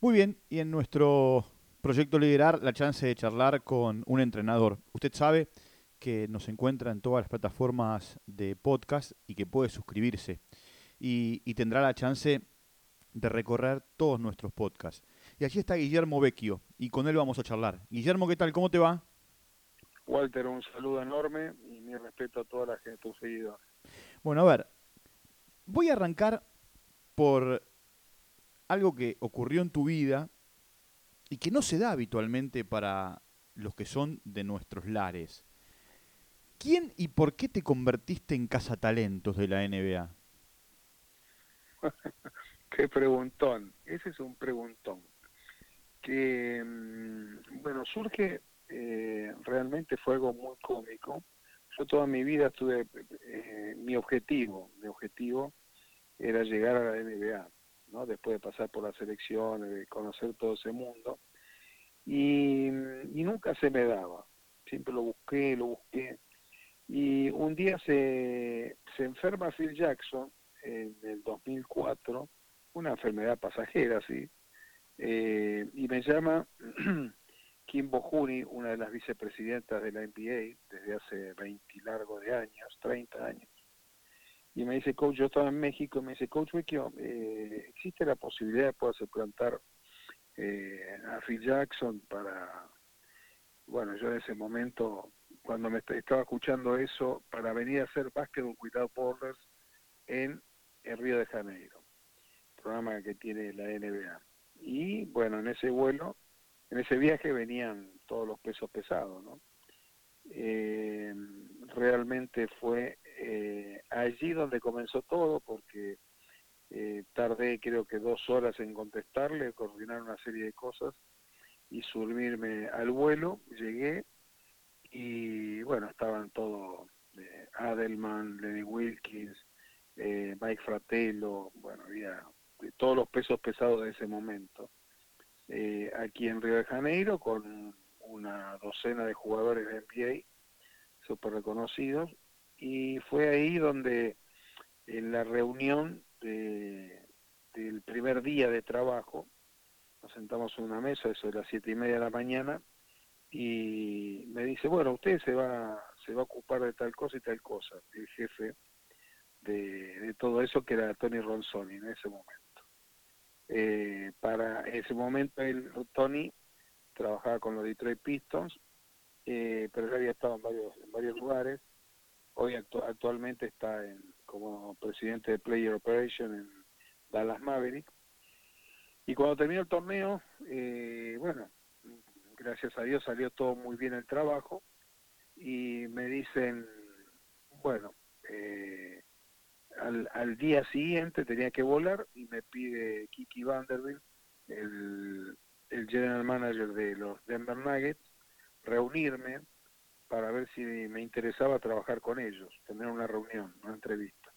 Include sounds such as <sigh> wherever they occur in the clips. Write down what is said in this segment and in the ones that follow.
Muy bien, y en nuestro proyecto Liderar, la chance de charlar con un entrenador. Usted sabe que nos encuentra en todas las plataformas de podcast y que puede suscribirse. Y, y tendrá la chance de recorrer todos nuestros podcasts. Y allí está Guillermo Vecchio, y con él vamos a charlar. Guillermo, ¿qué tal? ¿Cómo te va? Walter, un saludo enorme y mi respeto a toda la gente, tus seguidores. Bueno, a ver, voy a arrancar por algo que ocurrió en tu vida y que no se da habitualmente para los que son de nuestros lares. ¿Quién y por qué te convertiste en cazatalentos de la NBA? <laughs> qué preguntón, ese es un preguntón. Que, mm, bueno, surge, eh, realmente fue algo muy cómico. Yo toda mi vida tuve, eh, mi objetivo, mi objetivo era llegar a la NBA ¿no? después de pasar por las elecciones, de conocer todo ese mundo. Y, nunca se me daba, siempre lo busqué, lo busqué. Y un día se, se enferma Phil Jackson en el 2004, una enfermedad pasajera, sí, eh, y me llama <clears throat> Kim Bohuni, una de las vicepresidentas de la NBA desde hace 20 largos de años, 30 años, y me dice, coach, yo estaba en México, y me dice, coach Vecchio, eh, ¿existe la posibilidad de poder plantar eh, a Phil Jackson para, bueno, yo en ese momento, cuando me estaba escuchando eso, para venir a hacer Basketball Without Borders en el Río de Janeiro, programa que tiene la NBA. Y bueno, en ese vuelo, en ese viaje venían todos los pesos pesados, ¿no? Eh, realmente fue eh, allí donde comenzó todo, porque eh, tardé creo que dos horas en contestarle, coordinar una serie de cosas y subirme al vuelo, llegué y bueno, estaban todos, eh, Adelman, Lenny Wilkins, Mike Fratello, bueno, había todos los pesos pesados de ese momento. aquí en Río de Janeiro con una docena de jugadores de NBA súper reconocidos y fue ahí donde en la reunión de, del primer día de trabajo nos sentamos en una mesa, eso de las siete y media de la mañana, y me dice, bueno, usted se va, se va a ocupar de tal cosa y tal cosa, el jefe de, todo eso que era Tony Ronzoni en ese momento. Eh, para ese momento el Tony trabajaba con los Detroit Pistons, eh, pero ya había estado en varios, en varios lugares, Hoy actualmente está en, como presidente de Player Operation en Dallas Maverick. Y cuando terminó el torneo, eh, bueno, gracias a Dios salió todo muy bien el trabajo y me dicen, bueno, eh, al, al, día siguiente tenía que volar y me pide Kiki Vanderbilt, el, el general manager de los Denver Nuggets, reunirme para ver si me interesaba trabajar con ellos, tener una reunión, una entrevista.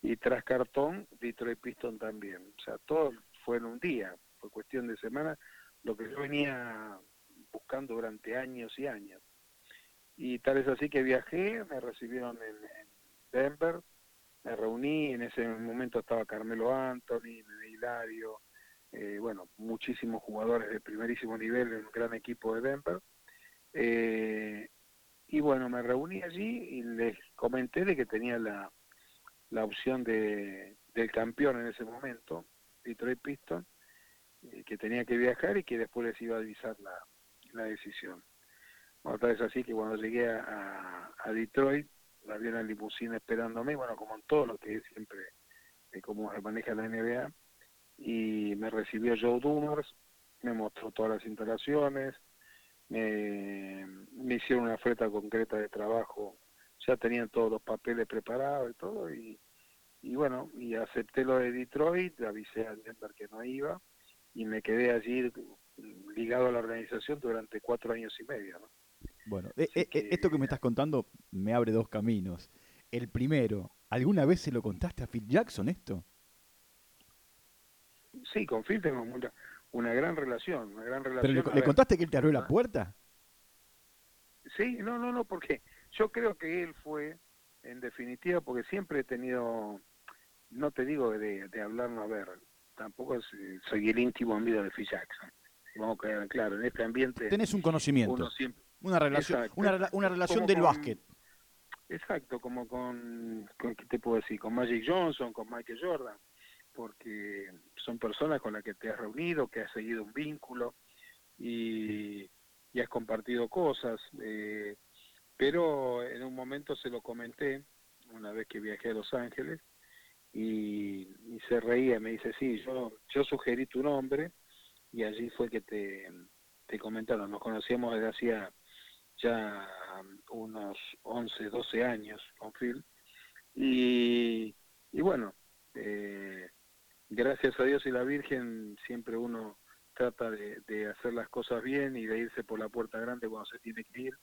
Y tras cartón, Detroit Piston también. O sea, todo fue en un día, fue cuestión de semana, lo que yo venía buscando durante años y años. Y tal es así que viajé, me recibieron en, Denver, me reuní, en ese momento estaba Carmelo Anthony, Hilario, eh, bueno, muchísimos jugadores de primerísimo nivel en un gran equipo de Denver. Eh, y bueno, me reuní allí y les comenté de que tenía la, la opción de, del campeón en ese momento, Detroit Piston, eh, que tenía que viajar y que después les iba a avisar la, la decisión. Bueno, tal vez así que cuando llegué a, a, Detroit, había una limusina esperándome, bueno, como en todo lo que siempre, eh, como se maneja la NBA, y me recibió Joe Dumars, me mostró todas las instalaciones, me, me hicieron una oferta concreta de trabajo, ya tenían todos los papeles preparados y todo, y, y bueno, y acepté lo de Detroit, avisé a Denver que no iba, y me quedé allí ligado a la organización durante cuatro años y medio. ¿no? Bueno, eh, eh, esto que me estás contando me abre dos caminos. El primero, ¿alguna vez se lo contaste a Phil Jackson esto? Sí, con Phil tengo mucha, una gran relación, una gran relación. ¿Pero le, contaste que él te abrió la puerta? Sí, no, no, no, porque yo creo que él fue, en definitiva, porque siempre he tenido, no te digo de, de hablar, no ver, tampoco soy el íntimo amigo de Phil Jackson. Vamos a quedar claro, en este ambiente... Tenés un conocimiento, una relación, una, una, relación del básquet. Exacto, como con, con, ¿qué te puedo decir? Con Magic Johnson, con Michael Jordan, porque son personas con las que te has reunido, que has seguido un vínculo y, y has compartido cosas. Eh, pero en un momento se lo comenté, una vez que viajé a Los Ángeles, y, se reía, me dice, sí, yo, yo sugerí tu nombre, y allí fue que te, te comentaron, nos conocíamos desde hacía ya unos 11, 12 años con Phil, y, y bueno, eh, gracias a Dios y la Virgen siempre uno trata de, de, hacer las cosas bien y de irse por la puerta grande cuando se tiene que ir.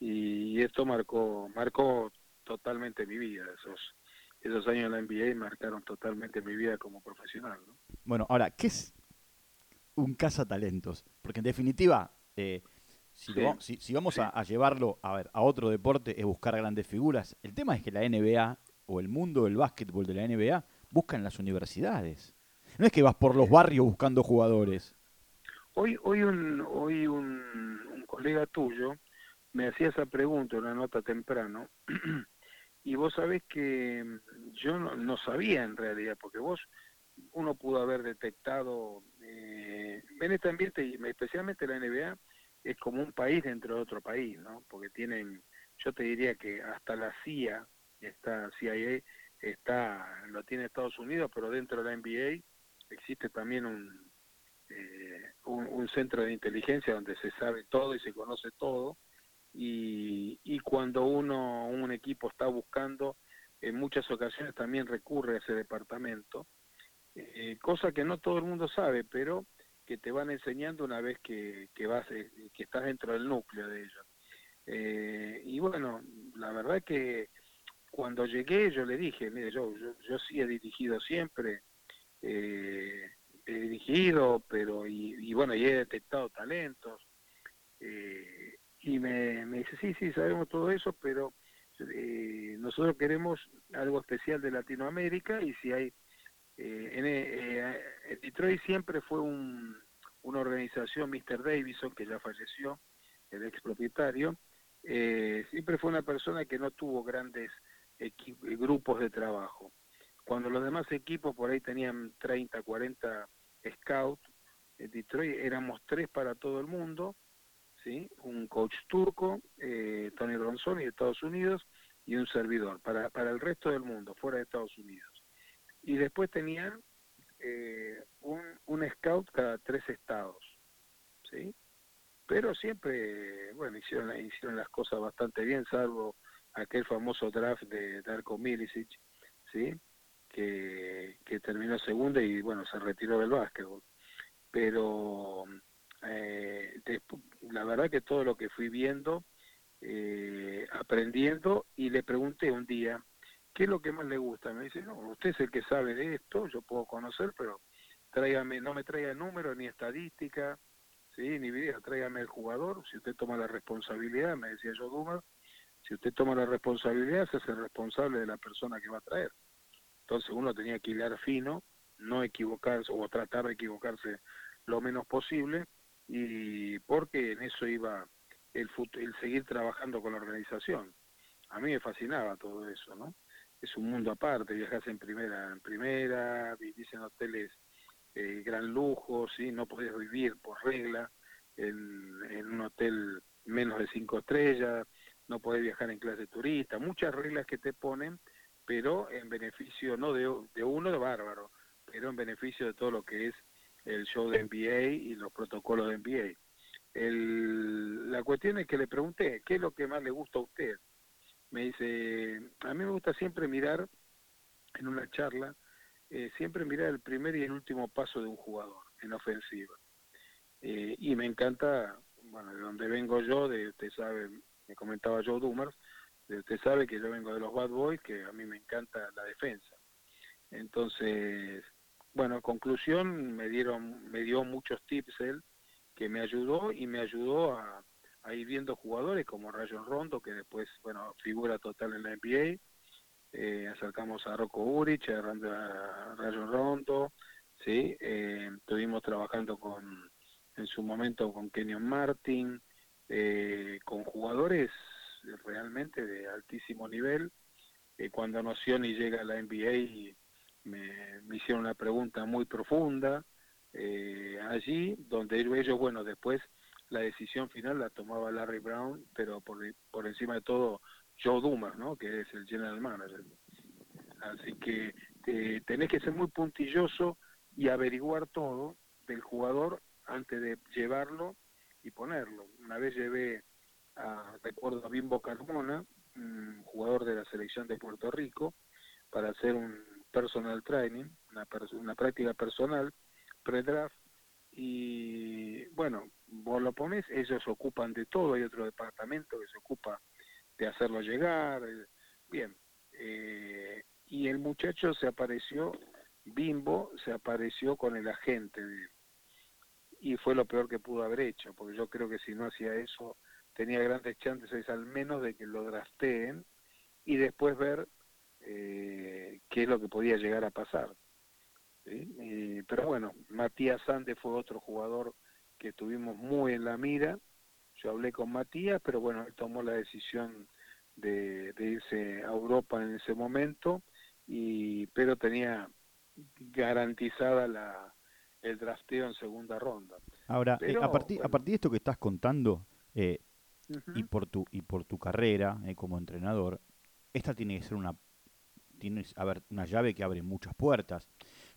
Y esto marcó marcó totalmente mi vida. Esos esos años en la NBA marcaron totalmente mi vida como profesional bueno ahora qué es un cazatalentos porque en definitiva eh, si, si, vamos a, llevarlo a ver a otro deporte es buscar grandes figuras. El tema es que la NBA o el mundo del básquetbol de la NBA buscan las universidades no es que vas por los barrios buscando jugadores hoy hoy un hoy un, colega tuyo me hacía esa pregunta, una nota temprano, <clears throat> y vos sabés que mm, yo no, sabía en realidad, porque vos, uno pudo haber detectado, eh, en este ambiente, especialmente la NBA, es como un país dentro de otro país, ¿no? Porque tienen, yo te diría que hasta la CIA, está CIA, está, lo tiene Estados Unidos, pero dentro de la NBA existe también un, eh, un centro de inteligencia donde se sabe todo y se conoce todo, y, cuando uno, un equipo está buscando, en muchas ocasiones también recurre a ese departamento, eh, cosa que no todo el mundo sabe, pero que te van enseñando una vez que, que vas, eh, que estás dentro del núcleo de ellos. Eh, y bueno, la verdad que cuando llegué yo le dije, mire, yo, yo, yo sí he dirigido siempre, eh, he dirigido, pero y, y, bueno, y he detectado talentos, eh, y me, me dice, sí, sí, sabemos todo eso, pero eh, nosotros queremos algo especial de Latinoamérica y si hay... Eh, en, eh, Detroit siempre fue un, una organización, Mr. Davison, que ya falleció, el ex propietario, eh, siempre fue una persona que no tuvo grandes grupos de trabajo. Cuando los demás equipos por ahí tenían 30, 40 scouts, en Detroit éramos tres para todo el mundo, ¿sí? un coach turco, eh, Tony Ronzoni de Estados Unidos, y un servidor para, para el resto del mundo, fuera de Estados Unidos. Y después tenían eh, un, un scout cada tres estados, ¿sí? Pero siempre, bueno, hicieron, hicieron las cosas bastante bien, salvo aquel famoso draft de Darko Milicic, ¿sí? Que, terminó segundo y, bueno, se retiró del básquetbol. Pero eh, la verdad que todo lo que fui viendo, eh, aprendiendo, y le pregunté un día, ¿qué es lo que más le gusta? Me dice, no, usted es el que sabe de esto, yo puedo conocer, pero tráigame, no me traiga números ni estadística, ¿sí? ni video, tráigame el jugador, si usted toma la responsabilidad, me decía yo Dumas, si usted toma la responsabilidad, se hace responsable de la persona que va a traer. Entonces uno tenía que hilar fino, no equivocarse o tratar de equivocarse lo menos posible y porque en eso iba el, el seguir trabajando con la organización. A mí me fascinaba todo eso, ¿no? Es un mundo aparte, viajas en primera, en primera, vivís en hoteles eh, gran lujo, ¿sí? No podés vivir por regla en, en un hotel menos de cinco estrellas, no podés viajar en clase turista, muchas reglas que te ponen, pero en beneficio no de, de uno de bárbaro, pero en beneficio de todo lo que es el show de NBA y los protocolos de NBA. La cuestión es que le pregunté, ¿qué es lo que más le gusta a usted? Me dice, a mí me gusta siempre mirar, en una charla, eh, siempre mirar el primer y el último paso de un jugador en ofensiva. Eh, y me encanta, bueno, de donde vengo yo, de usted sabe, me comentaba Joe Dumers, de usted sabe que yo vengo de los Bad Boys, que a mí me encanta la defensa. Entonces, bueno, conclusión, me dieron, me dio muchos tips él, que me ayudó y me ayudó a, ir viendo jugadores como Rayon Rondo, que después, bueno, figura total en la NBA. Eh, acercamos a Rocco Urich, a, a Rayon Rondo, ¿sí? Eh, estuvimos trabajando con, en su momento con Kenyon Martin, eh, con jugadores realmente de altísimo nivel. Eh, cuando Nocioni llega a la NBA me, me hicieron una pregunta muy profunda eh, allí, donde ellos, bueno, después la decisión final la tomaba Larry Brown, pero por, por encima de todo Joe Dumas, ¿no? que es el general manager. Así que eh, tenés que ser muy puntilloso y averiguar todo del jugador antes de llevarlo y ponerlo. Una vez llevé, a, recuerdo a Bimbo Carmona, jugador de la selección de Puerto Rico, para hacer un personal training, una, una práctica personal, pre-draft, y bueno, vos lo pones, ellos se ocupan de todo, hay otro departamento que se ocupa de hacerlo llegar, eh, bien, eh, y el muchacho se apareció, Bimbo se apareció con el agente y fue lo peor que pudo haber hecho, porque yo creo que si no hacía eso tenía grandes chances al menos de que lo drafteen y después ver eh, qué es lo que podía llegar a pasar. pero bueno, Matías Sande fue otro jugador que tuvimos muy en la mira. Yo hablé con Matías, pero bueno, él tomó la decisión de, de irse a Europa en ese momento y pero tenía garantizada la el drafteo en segunda ronda. Ahora, eh, a, partir, a partir de esto que estás contando, eh, y, por tu, y por tu carrera eh, como entrenador, esta tiene que ser una, tienes, a ver, una llave que abre muchas puertas.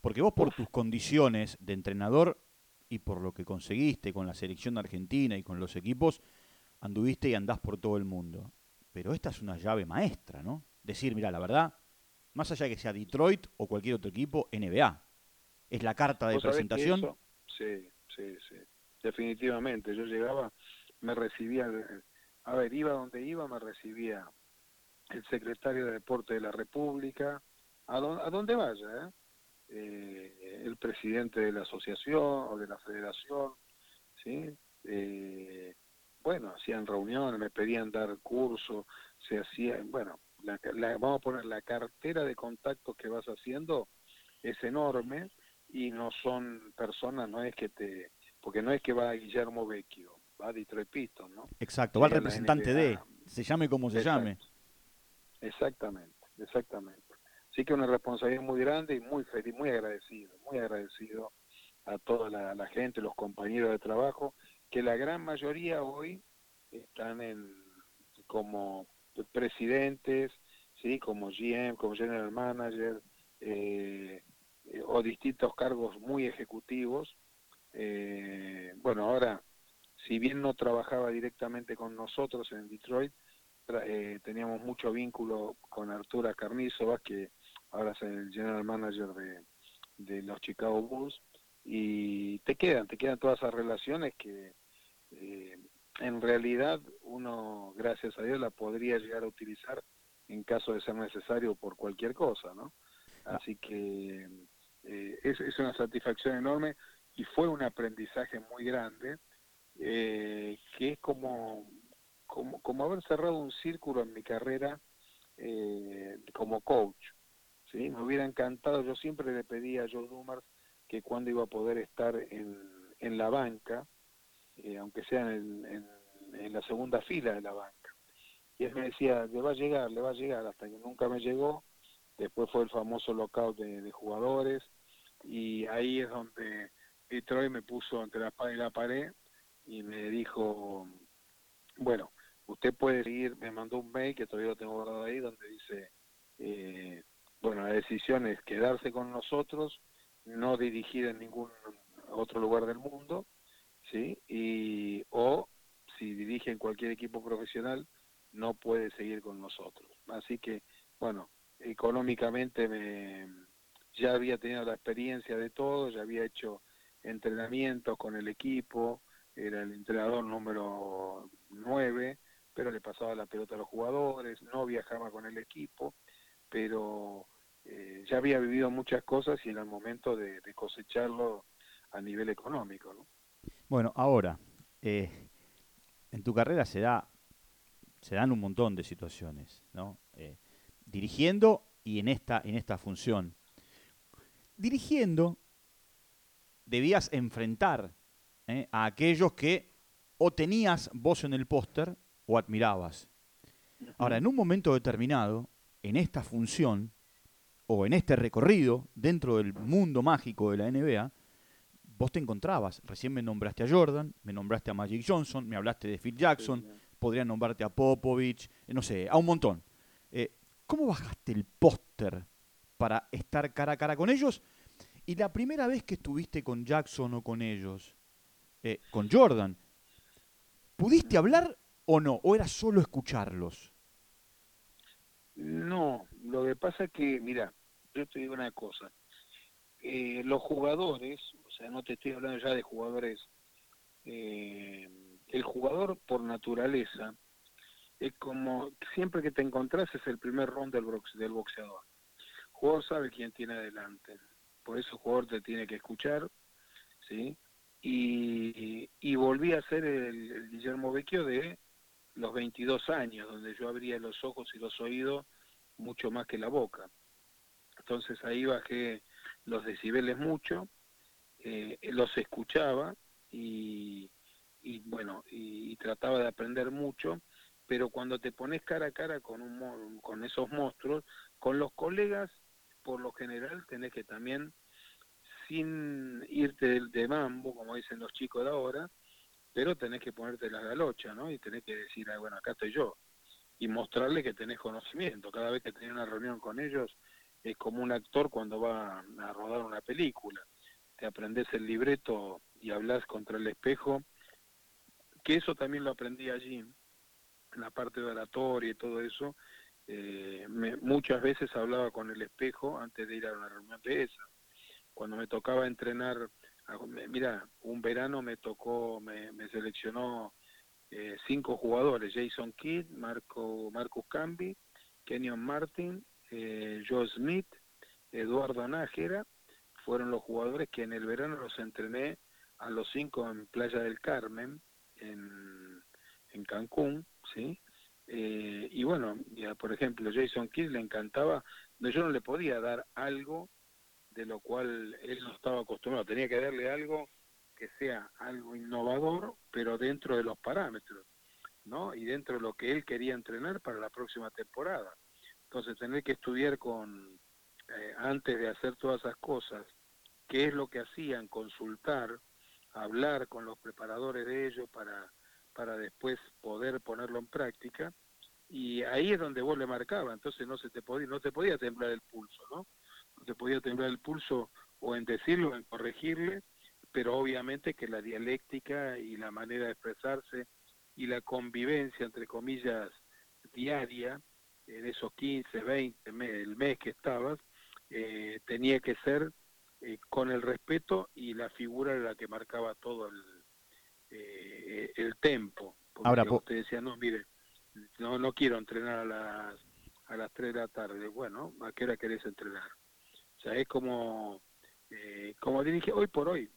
Porque vos por tus condiciones de entrenador y por lo que conseguiste con la selección de Argentina y con los equipos, anduviste y andás por todo el mundo. Pero esta es una llave maestra, ¿no? Decir, mira, la verdad, más allá de que sea Detroit o cualquier otro equipo, NBA. Es la carta de presentación. sí, sí, sí. Definitivamente. Yo llegaba, me recibía, a ver, iba donde iba, me recibía el secretario de Deporte de la República, a, a donde vaya, ¿eh? ¿eh? el presidente de la asociación o de la federación, ¿sí? Eh, bueno, hacían reuniones, me pedían dar curso, se hacía, bueno, la, vamos a poner la cartera de contactos que vas haciendo es enorme y no son personas, no es que te, porque no es que va Guillermo Vecchio, va Detroit Pistons, ¿no? Exacto, va el representante de, se llame como se llame. Exactamente, exactamente. Sí que una responsabilidad muy grande y muy feliz, muy agradecido, muy agradecido a toda la, la gente, los compañeros de trabajo, que la gran mayoría hoy están en como presidentes, sí, como GM, como general manager, eh, o distintos cargos muy ejecutivos. Eh, bueno, ahora, si bien no trabajaba directamente con nosotros en Detroit, eh, teníamos mucho vínculo con Artura Carnizo, que ahora es el general manager de, de los Chicago Bulls, y te quedan, te quedan todas esas relaciones que eh, en realidad uno, gracias a Dios, la podría llegar a utilizar en caso de ser necesario por cualquier cosa, ¿no? Así que eh, es, es, una satisfacción enorme y fue un aprendizaje muy grande, eh, que es como, como, como, haber cerrado un círculo en mi carrera eh, como coach. ¿sí? Me hubiera encantado, yo siempre le pedí a Joe Dumars que cuando iba a poder estar en, en la banca, eh, aunque sea en, en, la segunda fila de la banca. Y él me decía, le va a llegar, le va a llegar, hasta que nunca me llegó. Después fue el famoso lockout de, jugadores y ahí es donde Detroit me puso entre la espada y la pared y me dijo, bueno, usted puede seguir, me mandó un mail que todavía lo tengo guardado ahí, donde dice, eh, bueno, la decisión es quedarse con nosotros, no dirigir en ningún otro lugar del mundo, ¿sí? Y, o si dirige en cualquier equipo profesional, no puede seguir con nosotros. Así que, bueno, económicamente me, ya había tenido la experiencia de todo, ya había hecho entrenamientos con el equipo, era el entrenador número 9, pero le pasaba la pelota a los jugadores, no viajaba con el equipo, pero eh, ya había vivido muchas cosas y era el momento de, cosecharlo a nivel económico. ¿no? Bueno, ahora, eh, en tu carrera se, da, se dan un montón de situaciones, ¿no? Eh, dirigiendo y en esta, en esta función. Dirigiendo, debías enfrentar ¿eh? a aquellos que o tenías voz en el póster o admirabas. Ahora, en un momento determinado, en esta función o en este recorrido dentro del mundo mágico de la NBA, vos te encontrabas. Recién me nombraste a Jordan, me nombraste a Magic Johnson, me hablaste de Phil Jackson, podría nombrarte a Popovich, eh, no sé, a un montón. Eh, ¿Cómo bajaste el póster para estar cara a cara con ellos? Y la primera vez que estuviste con Jackson o con ellos, eh, con Jordan, ¿pudiste hablar o no? ¿O era solo escucharlos? No, lo que pasa es que, mira, yo te digo una cosa. Eh, los jugadores, o sea, no te estoy hablando ya de jugadores, eh, el jugador por naturaleza es como siempre que te encontrás es el primer round del, del boxeador. Jugador sabe quién tiene adelante, por eso el jugador te tiene que escuchar, ¿sí? Y, y volví a ser el, Guillermo Vecchio de los 22 años, donde yo abría los ojos y los oídos mucho más que la boca. Entonces ahí bajé los decibeles mucho, eh, los escuchaba y, bueno, y, trataba de aprender mucho, pero cuando te pones cara a cara con, un, con esos monstruos, con los colegas, por lo general tenés que también, sin irte de, mambo, como dicen los chicos de ahora, pero tenés que ponerte la galocha, ¿no? Y tenés que decir, ah, bueno, acá estoy yo. Y mostrarle que tenés conocimiento. Cada vez que tenés una reunión con ellos, es como un actor cuando va a rodar una película. Te aprendes el libreto y hablas contra el espejo, que eso también lo aprendí allí, en la parte de oratoria y todo eso. Eh, muchas veces hablaba con el espejo antes de ir a una reunión de esa. Cuando me tocaba entrenar, mira, un verano me tocó, me, seleccionó eh, cinco jugadores, Jason Kidd, Marco, Marcus Cambi, Kenyon Martin, eh, Joe Smith, Eduardo Nájera, fueron los jugadores que en el verano los entrené a los cinco en Playa del Carmen, en, en Cancún, ¿sí? Eh, y bueno, ya, por ejemplo, Jason Kidd le encantaba, yo no le podía dar algo de lo cual él no estaba acostumbrado, tenía que darle algo que sea algo innovador, pero dentro de los parámetros, ¿no? Y dentro de lo que él quería entrenar para la próxima temporada. Entonces, tener que estudiar con, eh, antes de hacer todas esas cosas, qué es lo que hacían, consultar, hablar con los preparadores de ellos para, para después poder ponerlo en práctica, y ahí es donde vos le marcaba, entonces no se te podía, no te podía temblar el pulso, ¿no? No te podía temblar el pulso o en decirlo en corregirle, pero obviamente que la dialéctica y la manera de expresarse y la convivencia, entre comillas, diaria, en esos 15, 20, el mes que estabas, eh, tenía que ser eh, con el respeto y la figura era la que marcaba todo el, eh, el tempo. Porque Ahora, usted decía, no, mire, no, no quiero entrenar a las, a las 3 de la tarde. Bueno, ¿a qué hora querés entrenar? O sea, es como, como dirige hoy por hoy,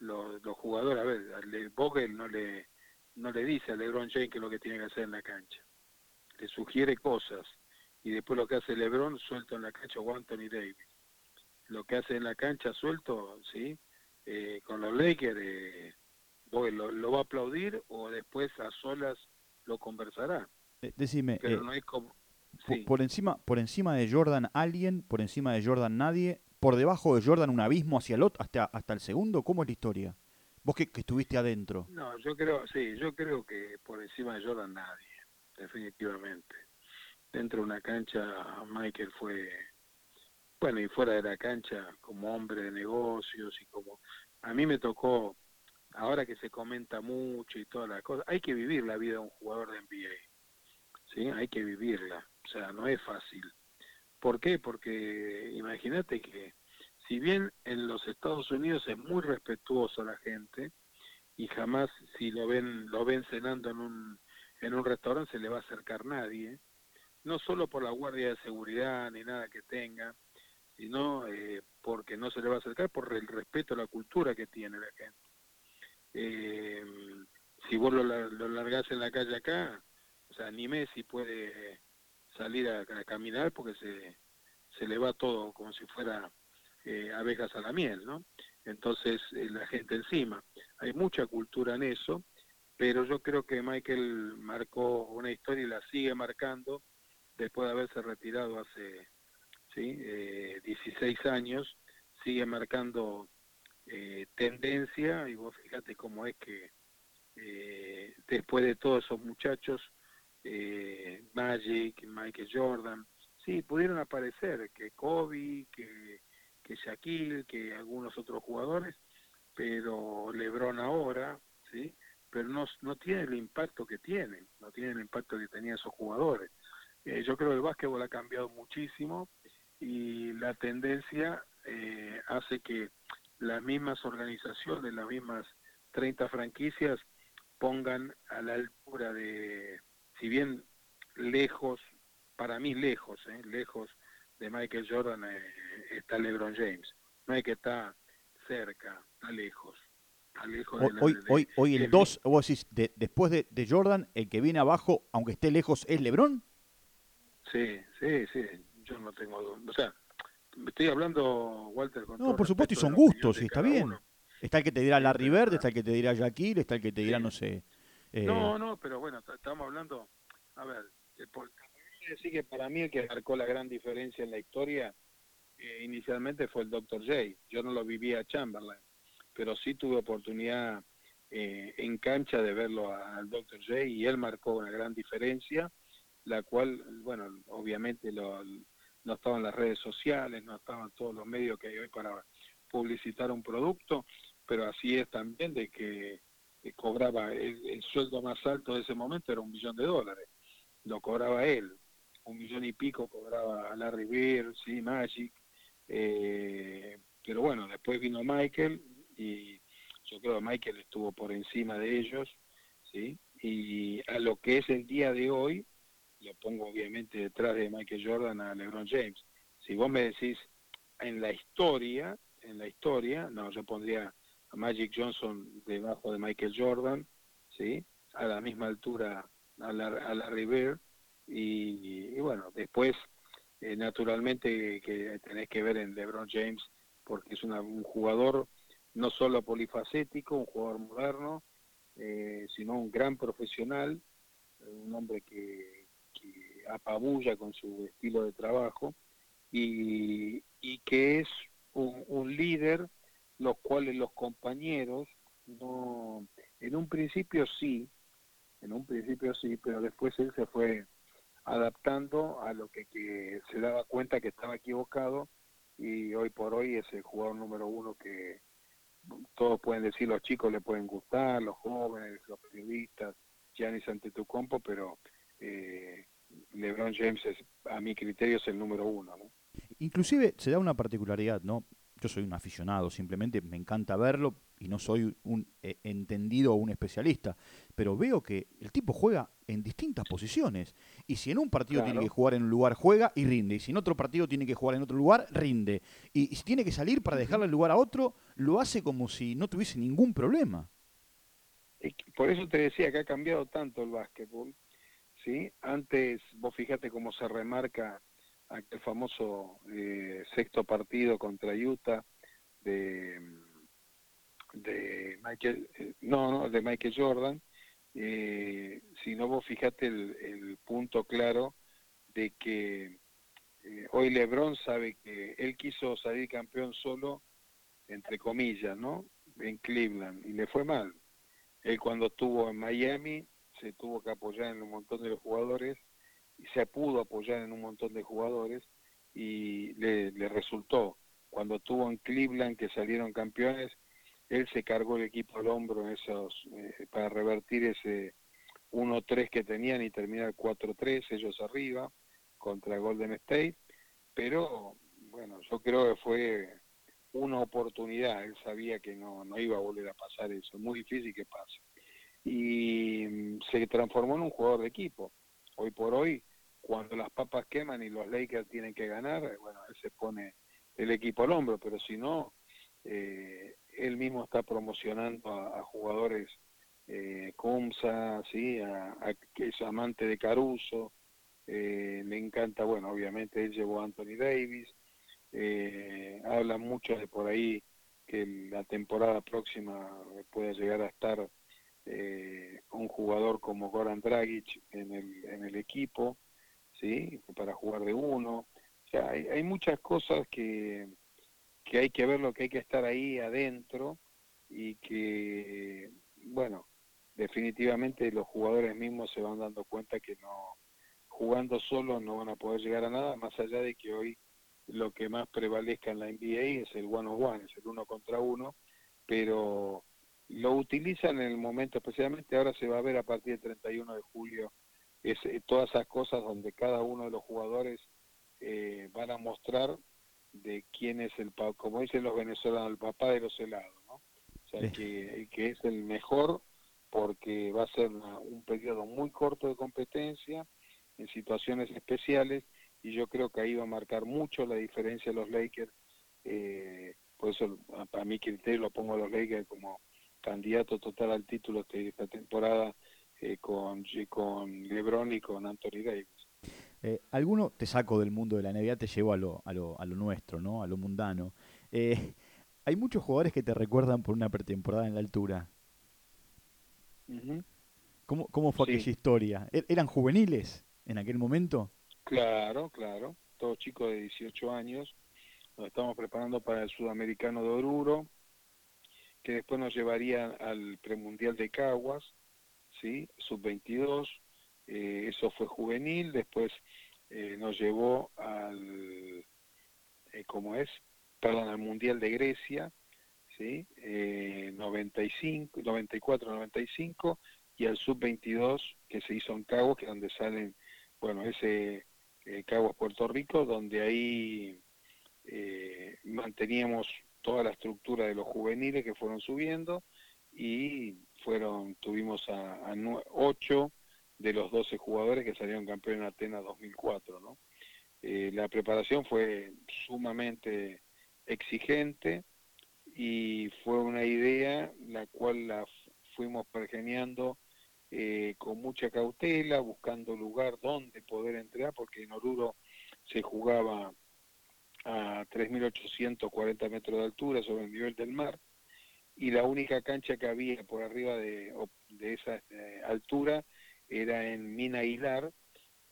los, los jugadores, a ver, Vogel no le, no le dice a LeBron James que es lo que tiene que hacer en la cancha le sugiere cosas y después lo que hace LeBron suelto en la cancha o Anthony Davis. Lo que hace en la cancha suelto, ¿sí? Eh, con los Lakers, eh, lo, va a aplaudir o después a solas lo conversará. Eh, decime, Pero no es como... por, encima, por encima de Jordan alguien, por encima de Jordan nadie, por debajo de Jordan un abismo hacia el otro, hasta, hasta el segundo, ¿cómo es la historia? Vos que, que estuviste adentro. No, yo creo, sí, yo creo que por encima de Jordan nadie definitivamente. Dentro de una cancha, Michael fue, bueno, y fuera de la cancha, como hombre de negocios y como... A mí me tocó, ahora que se comenta mucho y todas las cosas, hay que vivir la vida de un jugador de NBA. ¿Sí? Hay que vivirla. O sea, no es fácil. ¿Por qué? Porque imagínate que si bien en los Estados Unidos es muy respetuoso la gente y jamás si lo ven lo ven cenando en un en un restaurante se le va a acercar nadie, no solo por la guardia de seguridad ni nada que tenga, sino eh, porque no se le va a acercar por el respeto a la cultura que tiene la gente. Eh, si vos lo, lo, largás en la calle acá, o sea, ni Messi puede salir a, caminar porque se, se le va todo como si fuera eh, abejas a la miel, ¿no? entonces eh, la gente encima. Hay mucha cultura en eso, pero yo creo que Michael marcó una historia y la sigue marcando después de haberse retirado hace ¿sí? 16 eh, años, sigue marcando eh, tendencia y vos fíjate cómo es que después de todos esos muchachos, Magic, Michael Jordan, sí, pudieron aparecer, que Kobe, que Shaquille, que algunos otros jugadores, pero LeBron ahora, ¿sí? Pero no, no tiene el impacto que tiene, no tiene el impacto que tenían esos jugadores. Eh, yo creo que el básquetbol ha cambiado muchísimo y la tendencia eh, hace que las mismas organizaciones, las mismas 30 franquicias pongan a la altura de, si bien lejos, para mí lejos, ¿eh? lejos de Michael Jordan eh, está LeBron James. No hay que estar cerca, está lejos. hoy, hoy, hoy el 2, vos decís, después de, Jordan, el que viene abajo, aunque esté lejos, es LeBron. Sí, sí, sí. Yo no tengo. O sea, estoy hablando, Walter. Con no, por supuesto, y son gustos, y está bien. Está el que te dirá Larry Bird, está el que te dirá Shaquille, está el que te dirá, no sé. Eh... No, no, pero bueno, estamos hablando. A ver, el, decir que para mí el que marcó la gran diferencia en la historia eh, inicialmente fue el Dr. J. Yo no lo vivía a Chamberlain, pero sí tuve oportunidad eh, en cancha de verlo al Dr. J y él marcó una gran diferencia, la cual, bueno, obviamente lo, no estaban las redes sociales, no estaban todos los medios que hay hoy para publicitar un producto, pero así es también de que cobraba el, sueldo más alto de ese momento era un millón de dólares, lo cobraba él, un millón y pico cobraba Larry Bird, sí, Magic, eh, pero bueno, después vino Michael y yo creo que Michael estuvo por encima de ellos, sí, y a lo que es el día de hoy, lo pongo obviamente detrás de Michael Jordan a LeBron James. Si vos me decís en la historia, en la historia, no, yo pondría a Magic Johnson debajo de Michael Jordan, sí, a la misma altura a, la, a Larry Bird, y, bueno, después eh, naturalmente que tenés que ver en LeBron James porque es un jugador no solo polifacético, un jugador moderno, eh, sino un gran profesional, un hombre que, apabulla con su estilo de trabajo y, que es un, líder, los cuales los compañeros no, en un principio sí, en un principio sí, pero después él se fue adaptando a lo que, se daba cuenta que estaba equivocado y hoy por hoy es el jugador número uno que todos pueden decir, los chicos le pueden gustar, los jóvenes, los periodistas, Giannis Antetokounmpo, pero eh, LeBron James es, a mi criterio es el número uno. ¿no? Inclusive se da una particularidad, ¿no? Yo soy un aficionado, simplemente me encanta verlo y no soy un eh, entendido o un especialista, pero veo que el tipo juega en distintas posiciones. Y si en un partido tiene que jugar en un lugar, juega y rinde. Y si en otro partido tiene que jugar en otro lugar, rinde. Y, si tiene que salir para dejarle el lugar a otro, lo hace como si no tuviese ningún problema. Por eso te decía que ha cambiado tanto el básquetbol. ¿Sí? Antes, vos fíjate cómo se remarca aquel famoso eh, sexto partido contra Utah de, de Michael, eh, no, no, de Michael Jordan, eh, si no vos fijate el, punto claro de que eh, hoy Lebron sabe que él quiso salir campeón solo, entre comillas, ¿no? En Cleveland, y le fue mal. Él cuando estuvo en Miami se tuvo que apoyar en un montón de jugadores, y se pudo apoyar en un montón de jugadores, y le, resultó. Cuando estuvo en Cleveland, que salieron campeones, él se cargó el equipo al hombro esos, eh, para revertir ese 1-3 que tenían y terminar 4-3, ellos arriba, contra Golden State, pero bueno, yo creo que fue una oportunidad, él sabía que no, no iba a volver a pasar eso, muy difícil que pase. Y se transformó en un jugador de equipo. Hoy por hoy, cuando las papas queman y los Lakers tienen que ganar, bueno, él se pone el equipo al hombro, pero si no, eh, él mismo está promocionando a, jugadores eh, Comsa, ¿sí? A, que es amante de Caruso, eh, le encanta, bueno, obviamente él llevó a Anthony Davis, eh, habla mucho de por ahí que la temporada próxima pueda llegar a estar eh, un jugador como Goran Dragic en el, en el equipo, ¿sí? Para jugar de uno. O sea, hay, hay muchas cosas que, que hay que ver lo que hay que estar ahí adentro y que, bueno, definitivamente los jugadores mismos se van dando cuenta que no, jugando solos no van a poder llegar a nada, más allá de que hoy lo que más prevalezca en la NBA es el one on one, es el uno contra uno, pero lo utilizan en el momento, especialmente ahora se va a ver a partir del 31 de julio, es, eh, todas esas cosas donde cada uno de los jugadores eh, van a mostrar de quién es el, como dicen los venezolanos, el papá de los helados, ¿no? O sea, que, que es el mejor porque va a ser un periodo muy corto de competencia en situaciones especiales y yo creo que ahí va a marcar mucho la diferencia de los Lakers. Eh, por eso, para mi criterio, lo pongo a los Lakers como candidato total al título de esta temporada eh, con, con LeBron y con Anthony Davis. Eh, alguno te saco del mundo de la NBA, te llevo a lo, a lo, a lo nuestro, ¿no? a lo mundano. Eh, <laughs> hay muchos jugadores que te recuerdan por una pretemporada en la altura. ¿Cómo, ¿Cómo, fue aquella historia? ¿E-, ¿Eran juveniles en aquel momento? Claro, claro. Todos chicos de 18 años. Nos estamos preparando para el sudamericano de Oruro, que después nos llevaría al premundial de Caguas, ¿sí? sub-22. Eh, eso fue juvenil. Después eh, nos llevó al, eh, ¿cómo es? Perdón, al mundial de Grecia, ¿sí? 95, 94-95 y al sub-22 que se hizo en Caguas, que es donde salen, bueno, ese eh, Caguas Puerto Rico, donde ahí eh, manteníamos toda la estructura de los juveniles que fueron subiendo y fueron tuvimos a, a ocho de los 12 jugadores que salieron campeón en Atenas 2004, ¿no? Eh, la preparación fue sumamente exigente y fue una idea la cual la fuimos pergeneando eh, con mucha cautela, buscando lugar donde poder entrar, porque en Oruro se jugaba a 3.840 metros de altura sobre el nivel del mar, y la única cancha que había por arriba de, de esa eh, altura era en Mina Aguilar,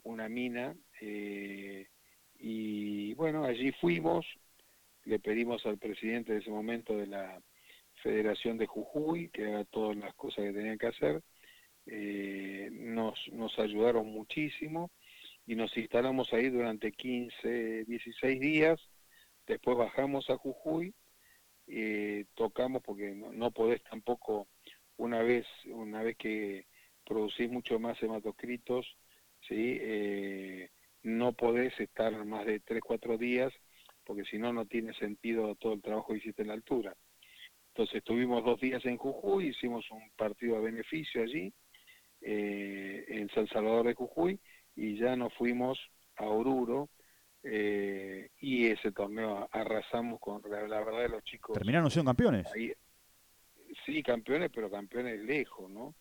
una mina, eh, y bueno, allí fuimos, le pedimos al presidente de ese momento de la Federación de Jujuy que haga todas las cosas que tenían que hacer, eh, nos, nos ayudaron muchísimo y nos instalamos ahí durante 15, 16 días, después bajamos a Jujuy, eh, tocamos porque no, podés tampoco una vez, una vez que producís mucho más hematocritos, ¿sí? Eh, no podés estar más de 3, 4 días porque si no, no tiene sentido todo el trabajo que hiciste en la altura. Entonces estuvimos dos días en Jujuy, hicimos un partido a beneficio allí, eh, en San Salvador de Jujuy y ya nos fuimos a Oruro eh, y ese torneo arrasamos con la, verdad de los chicos. ¿Terminaron siendo campeones? sí, campeones, pero campeones lejos, ¿no?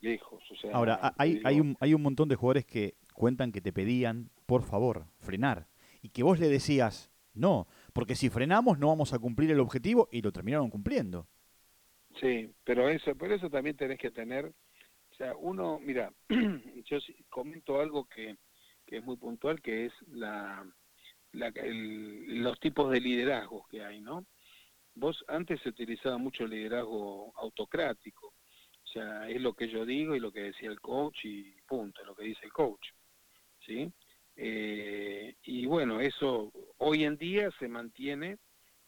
Lejos. O sea, Ahora, hay, hay, un, hay un montón de jugadores que cuentan que te pedían, por favor, frenar. Y que vos le decías, no, porque si frenamos no vamos a cumplir el objetivo y lo terminaron cumpliendo. Sí, pero eso, por eso también tenés que tener o sea, uno, mira, <clears throat> yo comento algo que, es muy puntual, que es la, los tipos de liderazgos que hay, ¿no? Vos antes se utilizaba mucho liderazgo autocrático, o sea, es lo que yo digo y lo que decía el coach y punto, lo que dice el coach, ¿sí? Eh, y bueno, eso hoy en día se mantiene,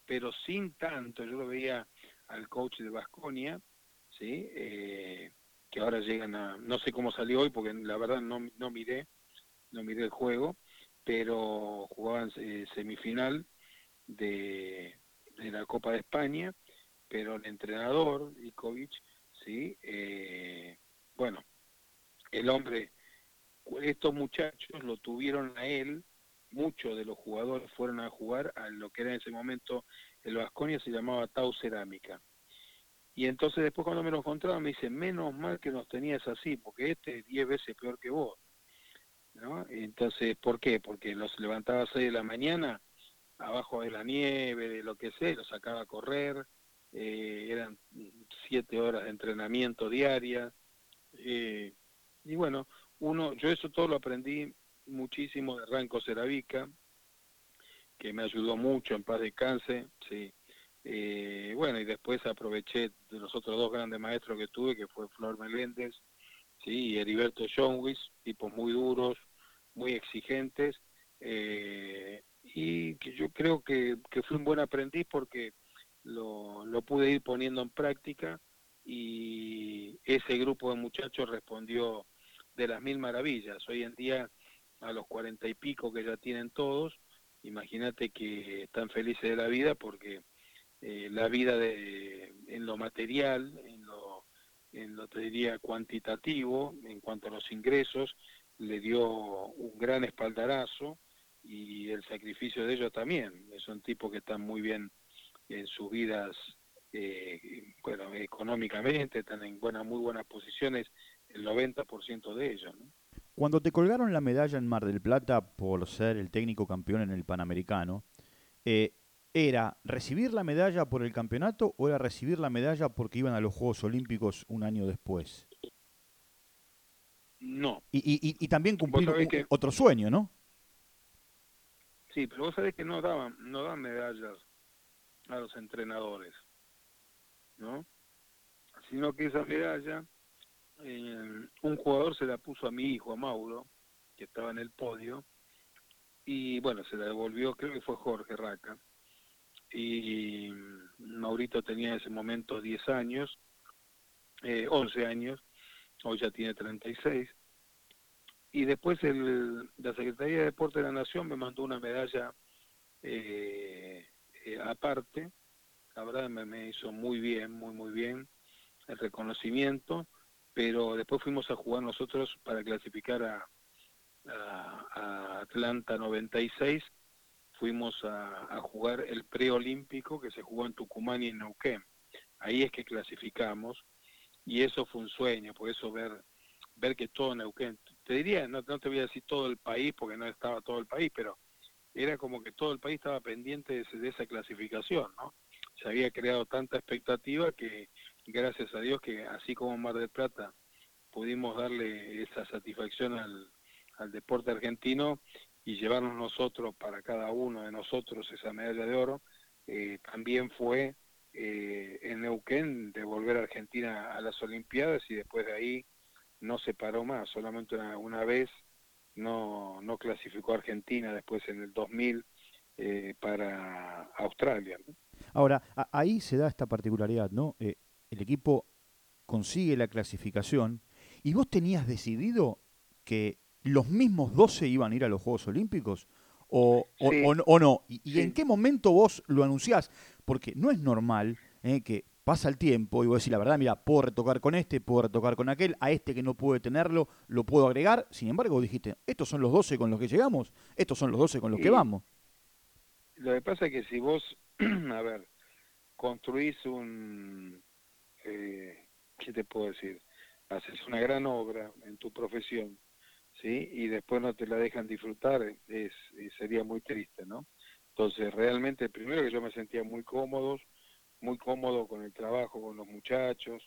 pero sin tanto, yo lo veía al coach de Vasconia, ¿sí? Eh, que ahora llegan a, no sé cómo salió hoy porque la verdad no, no miré, no miré el juego, pero jugaban eh, semifinal de, la Copa de España, pero el entrenador, Ikovic, sí, eh, bueno, el hombre, estos muchachos lo tuvieron a él, muchos de los jugadores fueron a jugar a lo que era en ese momento el Vasconia se llamaba Tau Cerámica y entonces después cuando me lo encontraba me dice, menos mal que nos tenías así, porque este es diez veces peor que vos. Entonces, ¿por qué? Porque nos levantaba a 6 de la mañana abajo de la nieve, de lo que sea, lo sacaba a correr, eh, eran siete horas de entrenamiento diaria, eh, y bueno, uno, yo eso todo lo aprendí muchísimo de Ranco Ceravica, que me ayudó mucho en paz descanse, sí. Eh, bueno, y después aproveché de los otros dos grandes maestros que tuve, que fue Flor Meléndez, sí, y Heriberto Jonwis, tipos muy duros, muy exigentes, eh, y que yo creo que, que fui un buen aprendiz porque lo, lo pude ir poniendo en práctica y ese grupo de muchachos respondió de las mil maravillas. Hoy en día, a los cuarenta y pico que ya tienen todos, imagínate que están felices de la vida porque eh, la vida de, en lo material, en lo, te diría cuantitativo, en cuanto a los ingresos, le dio un gran espaldarazo y el sacrificio de ellos también. Son tipos que están muy bien en sus vidas, eh, bueno, económicamente, están en buenas, muy buenas posiciones el 90% de ellos. Cuando te colgaron la medalla en Mar del Plata por ser el técnico campeón en el Panamericano, eh, ¿era recibir la medalla por el campeonato o era recibir la medalla porque iban a los Juegos Olímpicos un año después? No. Y, también cumplir otro sueño, ¿no? Sí, pero vos sabés que no daban, no dan medallas a los entrenadores, ¿no? Sino que esa medalla eh, un jugador se la puso a mi hijo, a Mauro, que estaba en el podio, y bueno, se la devolvió, creo que fue Jorge Raca. Y Maurito tenía en ese momento 10 años, eh, 11 años, hoy ya tiene 36. Y después el, la Secretaría de Deporte de la Nación me mandó una medalla eh, eh, aparte, la verdad me, hizo muy bien, muy, muy bien el reconocimiento pero después fuimos a jugar nosotros para clasificar a, Atlanta 96, fuimos a, jugar el preolímpico que se jugó en Tucumán y en Neuquén. Ahí es que clasificamos y eso fue un sueño, por eso ver ver que todo Neuquén, te diría, no, no te voy a decir todo el país porque no estaba todo el país, pero era como que todo el país estaba pendiente de, de esa clasificación, ¿no? Se había creado tanta expectativa que gracias a Dios que así como Mar del Plata pudimos darle esa satisfacción al, deporte argentino y llevarnos nosotros para cada uno de nosotros esa medalla de oro, eh, también fue eh, en Neuquén devolver a Argentina a las Olimpiadas y después de ahí no se paró más, solamente una, vez no, no clasificó a Argentina después en el 2000 eh, para Australia. Ahora, ahí se da esta particularidad, ¿no? el equipo consigue la clasificación y vos tenías decidido que los mismos 12 iban a ir a los Juegos Olímpicos o, o, no. ¿Y, en qué momento vos lo anunciás? Porque no es normal eh, que pasa el tiempo y vos decís la verdad, mira, puedo retocar con este, puedo retocar con aquel, a este que no puede tenerlo, lo puedo agregar. Sin embargo, dijiste, estos son los 12 con los que llegamos, estos son los 12 con los que vamos. Lo que pasa es que si vos, <clears throat> a ver, construís un, eh, ¿qué te puedo decir? Haces una gran obra en tu profesión, ¿sí? Y después no te la dejan disfrutar, es, sería muy triste, ¿no? Entonces, realmente, primero que yo me sentía muy cómodo, muy cómodo con el trabajo, con los muchachos,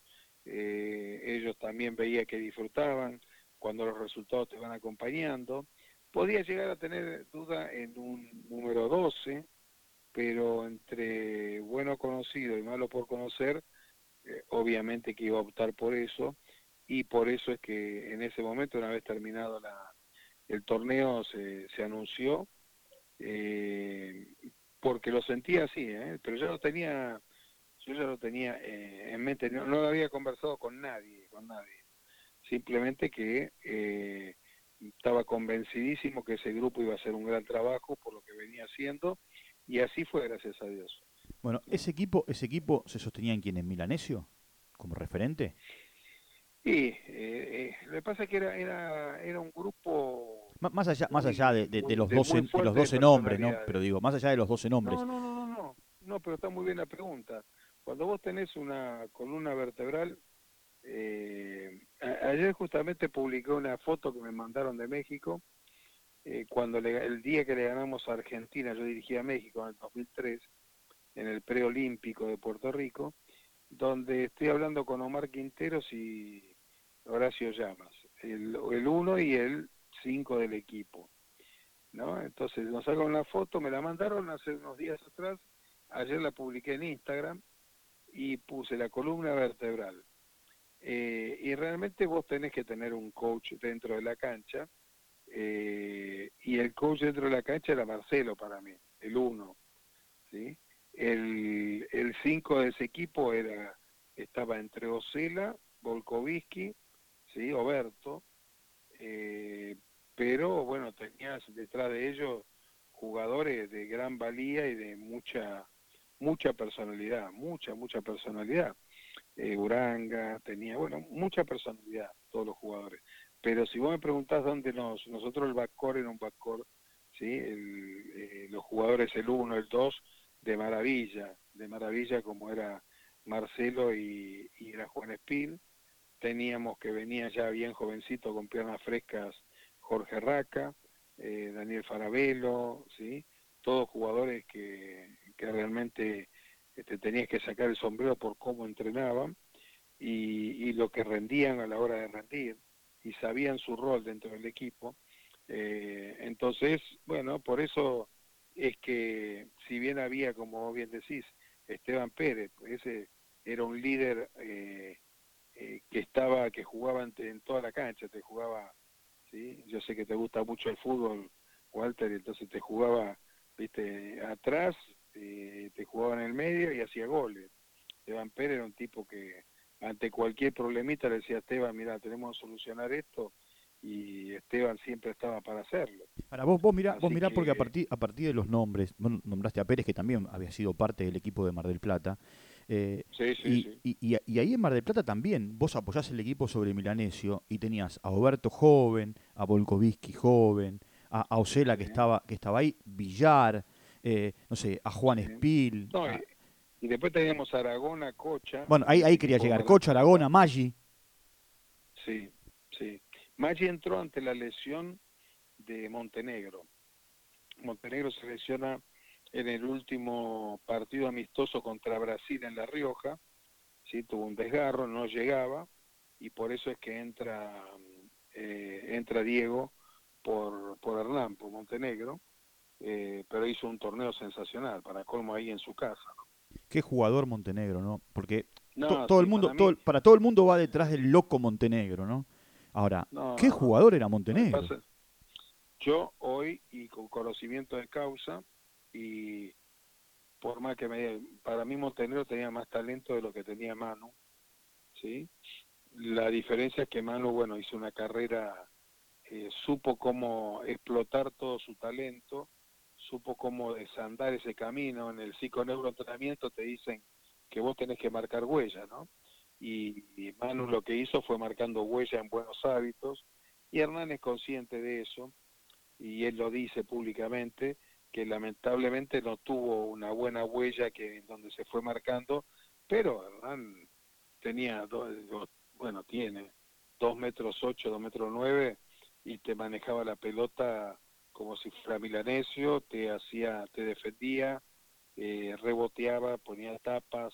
eh, ellos también veía que disfrutaban cuando los resultados te van acompañando. Podía llegar a tener duda en un número 12, pero entre bueno conocido y malo por conocer, eh, obviamente que iba a optar por eso y por eso es que en ese momento, una vez terminado la, el torneo, se, se anunció, eh, porque lo sentía así, ¿eh? pero yo lo tenía, yo ya lo tenía en mente, no, lo había conversado con nadie, con nadie, simplemente que estaba convencidísimo que ese grupo iba a hacer un gran trabajo por lo que venía haciendo y así fue, gracias a Dios. Bueno, ese equipo, ese equipo se sostenía en quién, en Milanesio, como referente. Sí, eh, eh, lo que pasa es que era, era, era un grupo más allá, más allá de, de, los 12, de los 12 nombres, ¿no? Pero digo, más allá de los 12 nombres. No, no, no, no, no, pero está muy bien la pregunta. Cuando vos tenés una columna vertebral, eh, ayer justamente publiqué una foto que me mandaron de México, eh, cuando el día que le ganamos a Argentina, yo dirigía a México en el 2003, en el preolímpico de Puerto Rico, donde estoy hablando con Omar Quinteros y Horacio Llamas, el 1 y el 5 del equipo. ¿no? Entonces nos sacaron la foto, me la mandaron hace unos días atrás, ayer la publiqué en Instagram y puse la columna vertebral. Eh, y realmente vos tenés que tener un coach dentro de la cancha, eh, y el coach dentro de la cancha era Marcelo para mí, el 1, ¿sí? El 5 de ese equipo era estaba entre Ocela, Volkovitsky, ¿sí? Oberto, eh, pero bueno, tenías detrás de ellos jugadores de gran valía y de mucha mucha personalidad, mucha, mucha personalidad. Eh, Uranga tenía, bueno, mucha personalidad todos los jugadores. Pero si vos me preguntás dónde nos, nosotros el backcourt era un backcourt, ¿sí? Eh, los jugadores el 1, el 2, de maravilla, de maravilla como era Marcelo y, era Juan Espín. Teníamos que venía ya bien jovencito con piernas frescas Jorge Raca, eh, Daniel Farabelo, ¿sí? todos jugadores que, realmente este, tenías que sacar el sombrero por cómo entrenaban y, lo que rendían a la hora de rendir y sabían su rol dentro del equipo. Eh, entonces, bueno, por eso es que si bien había, como bien decís, Esteban Pérez, ese era un líder eh, eh, que estaba, que jugaba en, toda la cancha, te jugaba, ¿sí? yo sé que te gusta mucho el fútbol, Walter, entonces te jugaba, viste, atrás, eh, te jugaba en el medio y hacía goles. Esteban Pérez era un tipo que ante cualquier problemita le decía a Esteban, mira, tenemos que solucionar esto, y Esteban siempre estaba para hacerlo. Ahora, vos, vos mirá, vos mirá porque a partir, a partir de los nombres, nombraste a Pérez, que también había sido parte del equipo de Mar del Plata, eh, sí, sí, y, Y, y, ahí en Mar del Plata también, vos apoyás el equipo sobre Milanesio y tenías a Oberto joven, a Volkovitsky joven, a, a Osela que estaba, que estaba ahí, Villar, eh, no sé, a Juan Espil. y, después teníamos a Aragona, Cocha. Bueno, ahí, ahí quería llegar, Cocha, Aragona, Maggi. Sí, sí. Maggi entró ante la lesión de Montenegro. Montenegro se lesiona en el último partido amistoso contra Brasil en La Rioja, ¿sí? tuvo un desgarro, no llegaba, y por eso es que entra, eh, entra Diego por, por Hernán, por Montenegro, eh, pero hizo un torneo sensacional, para colmo ahí en su casa. Qué jugador Montenegro, ¿no? Porque todo el mundo, todo, para todo el mundo va detrás del loco Montenegro, ¿no? Ahora, ¿qué jugador era Montenegro? Yo hoy, y con conocimiento de causa, y por más que me... Para mí Montenegro tenía más talento de lo que tenía Manu, ¿sí? La diferencia es que Manu, bueno, hizo una carrera, eh, supo cómo explotar todo su talento, supo cómo desandar ese camino. En el psiconeuroentrenamiento te dicen que vos tenés que marcar huella, ¿no? Y, Manu lo que hizo fue marcando huella en buenos hábitos y Hernán es consciente de eso y él lo dice públicamente que lamentablemente no tuvo una buena huella que donde se fue marcando pero Hernán tenía dos, bueno tiene dos metros ocho dos metros nueve y te manejaba la pelota como si fuera milanesio te hacía te defendía eh, reboteaba ponía tapas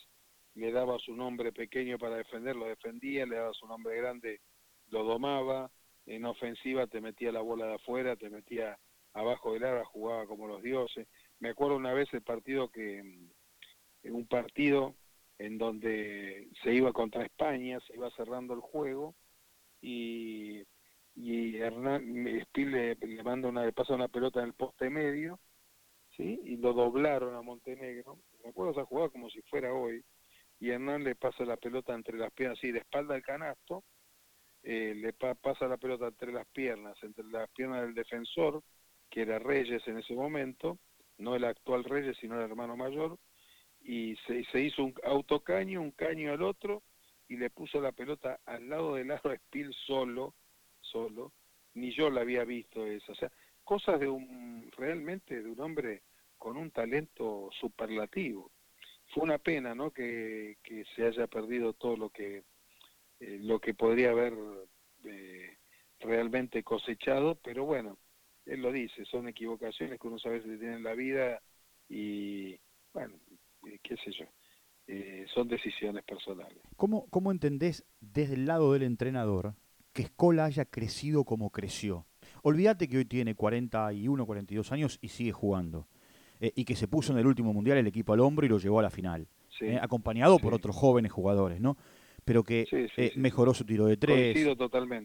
le daba su nombre pequeño para defender, lo defendía, le daba su nombre grande, lo domaba, en ofensiva te metía la bola de afuera, te metía abajo del área, jugaba como los dioses. Me acuerdo una vez el partido que, en un partido en donde se iba contra España, se iba cerrando el juego y, y Hernán le, le manda una, le pasa una pelota en el poste medio, ¿sí? y lo doblaron a Montenegro. Me acuerdo esa jugada como si fuera hoy y Hernán le pasa la pelota entre las piernas, así de espalda al canasto, eh, le pasa la pelota entre las piernas, entre las piernas del defensor, que era Reyes en ese momento, no el actual Reyes, sino el hermano mayor, y se, hizo un autocaño, un caño al otro, y le puso la pelota al lado del aro Spiel solo, solo, ni yo la había visto eso, o sea, cosas de un, realmente de un hombre con un talento superlativo fue una pena ¿no? que, se haya perdido todo lo que eh, lo que podría haber eh, realmente cosechado pero bueno él lo dice, son equivocaciones que uno sabe que tiene en la vida y, bueno, qué sé yo, eh, son decisiones personales. ¿Cómo, ¿Cómo entendés desde el lado del entrenador que Escola haya crecido como creció? Olvídate que hoy tiene 41, 42 años y sigue jugando. Eh, y que se puso en el último mundial el equipo al hombro y lo llevó a la final. acompañado por otros jóvenes jugadores, ¿no? Pero que mejoró su tiro de tres.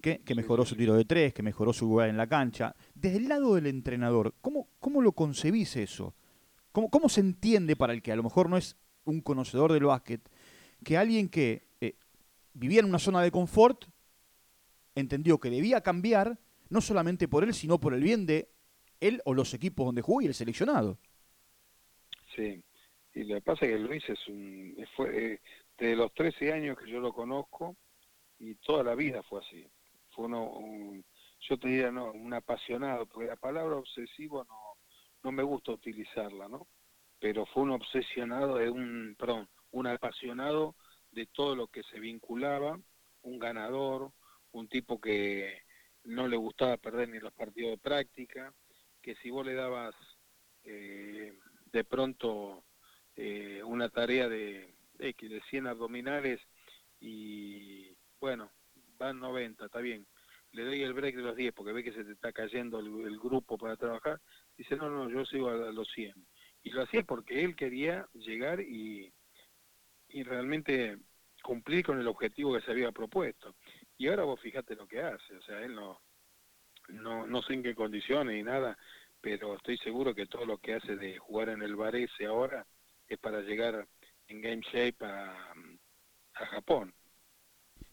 Que, mejoró su tiro de tres, que mejoró su lugar en la cancha. Desde el lado del entrenador, ¿cómo, cómo lo concebís eso? ¿Cómo, ¿Cómo se entiende para el que a lo mejor no es un conocedor del básquet, que alguien que eh, vivía en una zona de confort entendió que debía cambiar, no solamente por él, sino por el bien de él o los equipos donde jugó y el seleccionado. Sí, y lo que pasa es que Luis es un, fue eh, de los 13 años que yo lo conozco y toda la vida fue así. Fue uno, un, yo te diría, no, un apasionado, porque la palabra obsesivo no, no me gusta utilizarla, ¿no? pero fue un obsesionado de un, perdón, un apasionado de todo lo que se vinculaba, un ganador, un tipo que no le gustaba perder ni los partidos de práctica, que si vos le dabas eh, de pronto eh, una tarea de, de 100 abdominales y bueno, van 90, está bien, le doy el break de los 10 porque ve que se te está cayendo el, grupo para trabajar, dice, no, no, yo sigo a, a los 100 y lo hacía porque él quería llegar y, y realmente cumplir con el objetivo que se había propuesto. Y ahora vos fijate lo que hace, o sea, él no, no, no sé en qué condiciones ni nada, pero estoy seguro que todo lo que hace de jugar en el Varese ahora es para llegar en game shape a, a Japón.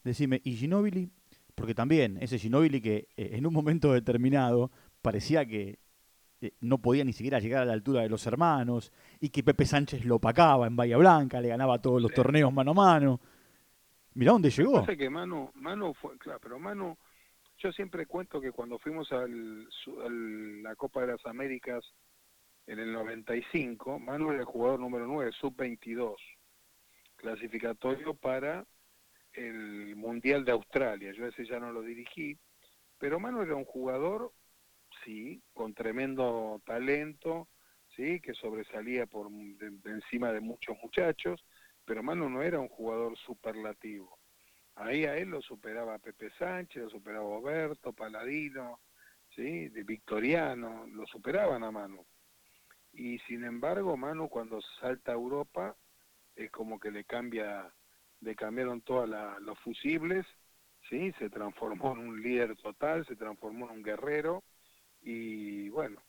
Decime, ¿y Ginobili? Porque también ese Ginobili que eh, en un momento determinado parecía que eh, no podía ni siquiera llegar a la altura de los hermanos, y que Pepe Sánchez lo opacaba en Bahía Blanca, le ganaba todos los torneos mano a mano. Mirá dónde llegó. que Manu, Manu fue, claro, pero Manu, yo siempre cuento que cuando fuimos a la Copa de las Américas en el 95, Manu era el jugador número 9, sub-22, clasificatorio para el Mundial de Australia. Yo ese ya no lo dirigí, pero Manu era un jugador sí, con tremendo talento, sí, que sobresalía por encima de muchos muchachos, pero Manu no era un jugador superlativo. Ahí a él lo superaba Pepe Sánchez, lo superaba Oberto, Paladino, ¿sí? de Victoriano, lo superaban a Manu. Y sin embargo, Manu cuando salta a Europa es como que le cambia, le cambiaron todos los fusibles, ¿sí? se transformó en un líder total, se transformó en un guerrero, y bueno,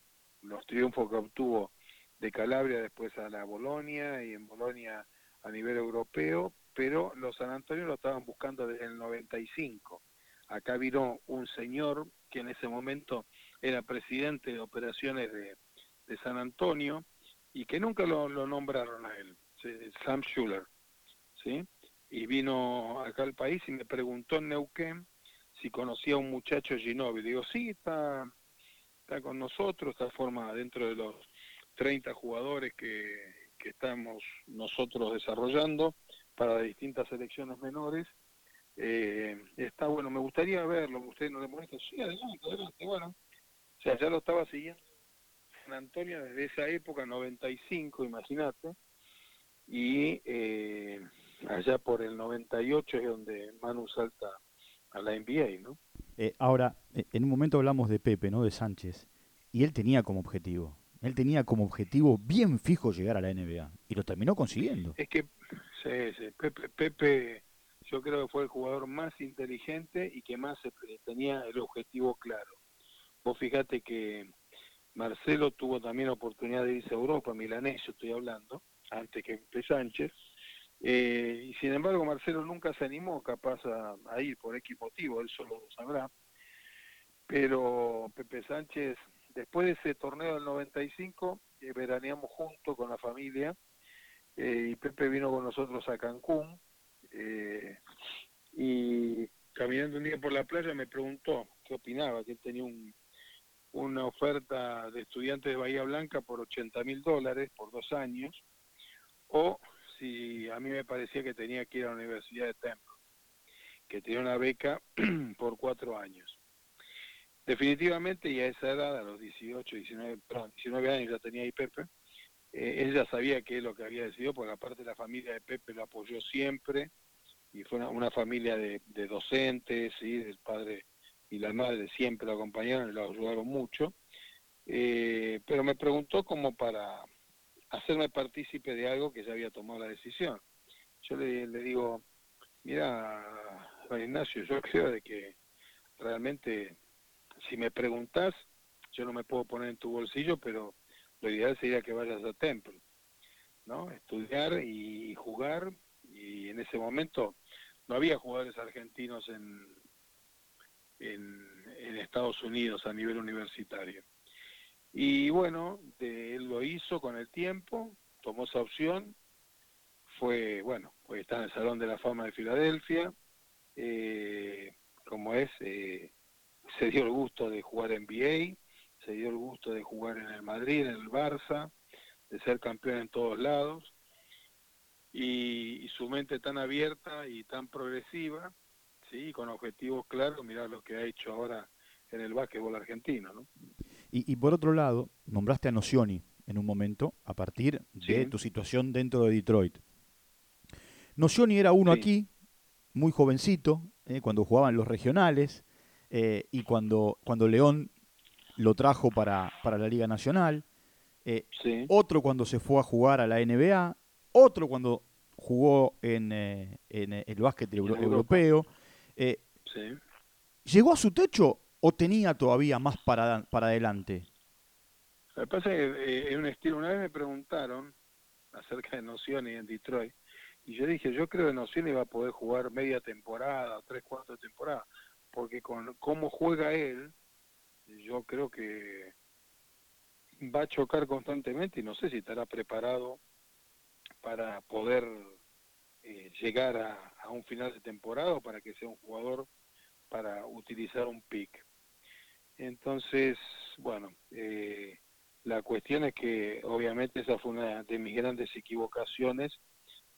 los triunfos que obtuvo de Calabria después a la Bolonia y en Bolonia a nivel europeo, pero los San Antonio lo estaban buscando desde el 95. Acá vino un señor que en ese momento era presidente de operaciones de, San Antonio y que nunca lo, nombraron a él, Sam Schuller, ¿sí? Y vino acá al país y me preguntó en Neuquén si conocía a un muchacho Ginóbili. Digo, sí, está, está con nosotros, está formada dentro de los 30 jugadores que, estamos nosotros desarrollando para distintas selecciones menores. Eh, está bueno, me gustaría verlo, usted no le molesta, sí, adelante, adelante, bueno. O sea, ya lo estaba siguiendo San Antonio desde esa época, 95, imagínate, y eh, allá por el 98 es donde Manu salta a la NBA, ¿no? Eh, ahora, eh, en un momento hablamos de Pepe, ¿no? De Sánchez. Y él tenía como objetivo. Él tenía como objetivo bien fijo llegar a la NBA. Y lo terminó consiguiendo. Es que, sí, sí. Pepe, Pepe, yo creo que fue el jugador más inteligente y que más tenía el objetivo claro. Vos fíjate que Marcelo tuvo también oportunidad de irse a Europa, milanés, yo estoy hablando, antes que Pepe Sánchez. Eh, y sin embargo, Marcelo nunca se animó capaz a, ir por X motivo, él solo lo sabrá. Pero Pepe Sánchez, después de ese torneo del 95, eh, veraneamos juntos con la familia eh, y Pepe vino con nosotros a Cancún eh, y caminando un día por la playa me preguntó qué opinaba, que él tenía un, una oferta de estudiante de Bahía Blanca por 80 mil dólares por dos años o si a mí me parecía que tenía que ir a la Universidad de Temple, que tenía una beca <clears throat> por cuatro años. definitivamente y a esa edad, a los 18, 19, perdón, 19 años ya tenía ahí Pepe, eh, sabía qué es lo que había decidido, porque aparte la familia de Pepe lo apoyó siempre, y fue una, familia de, docentes, ¿sí? el padre y la madre siempre lo acompañaron y lo ayudaron mucho, eh, pero me preguntó como para hacerme partícipe de algo que ya había tomado la decisión. Yo le, digo, mira, Ignacio, yo creo de que realmente si me preguntas, yo no me puedo poner en tu bolsillo, pero ideal sería que vayas a Temple, ¿no? Estudiar y jugar, y en ese momento no había jugadores argentinos en, en, Estados Unidos a nivel universitario. Y bueno, él lo hizo con el tiempo, tomó esa opción, fue, bueno, pues está en el Salón de la Fama de Filadelfia, eh, como es, eh, se dio el gusto de jugar en NBA, se dio el gusto de jugar en el Madrid, en el Barça, de ser campeón en todos lados, y, su mente tan abierta y tan progresiva, sí, con objetivos claros, mirar lo que ha hecho ahora en el básquetbol argentino, ¿no? Y, y por otro lado, nombraste a Nocioni en un momento a partir de tu situación dentro de Detroit. Nocioni era uno aquí, muy jovencito, eh, cuando jugaban los regionales, eh, y cuando, cuando León lo trajo para, para la Liga Nacional, eh, otro cuando se fue a jugar a la NBA, otro cuando jugó en, en el básquet europeo. ¿Llegó a su techo o tenía todavía más para, para adelante? Lo que pasa es que en un estilo, una vez me preguntaron acerca de Nocioni en Detroit, y yo dije, yo creo que Nocioni va a poder jugar media temporada, tres cuartos de temporada, porque con cómo juega él, yo creo que va a chocar constantemente y no sé si estará preparado para poder eh, llegar a, un final de temporada o para que sea un jugador para utilizar un pick. Entonces, bueno, eh, la cuestión es que obviamente esa fue una de mis grandes equivocaciones.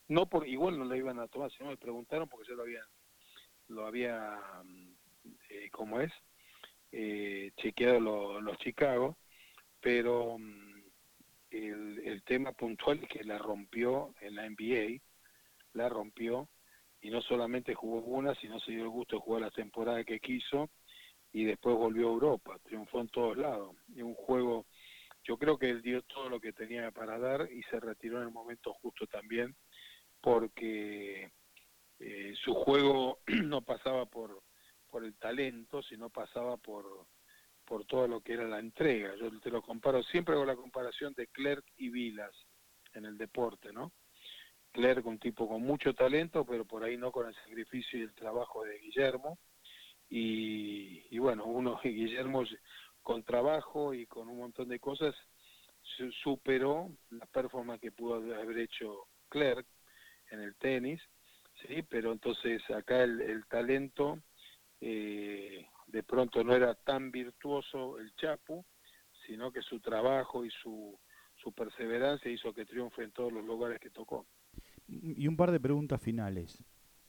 No por igual no la iban a tomar, sino me preguntaron porque yo lo había lo había eh, como es, eh, chequeado los Chicago, pero mm, el, el, tema puntual es que la rompió en la NBA, la rompió, y no solamente jugó una, sino se dio el gusto de jugar la temporada que quiso, y después volvió a Europa, triunfó en todos lados. Y un juego, yo creo que él dio todo lo que tenía para dar y se retiró en el momento justo también, porque eh, su juego <clears throat> no pasaba por por el talento, sino pasaba por, por todo lo que era la entrega. Yo te lo comparo, siempre hago la comparación de Clerc y Vilas en el deporte, ¿no? Clerc, un tipo con mucho talento, pero por ahí no con el sacrificio y el trabajo de Guillermo. Y, y bueno, uno, <laughs> Guillermo, con trabajo y con un montón de cosas, superó la performance que pudo haber hecho Clerc en el tenis, ¿sí? Pero entonces acá el, el talento eh, de pronto no era tan virtuoso el Chapu, sino que su trabajo y su, su perseverancia hizo que triunfe en todos los lugares que tocó. Y un par de preguntas finales.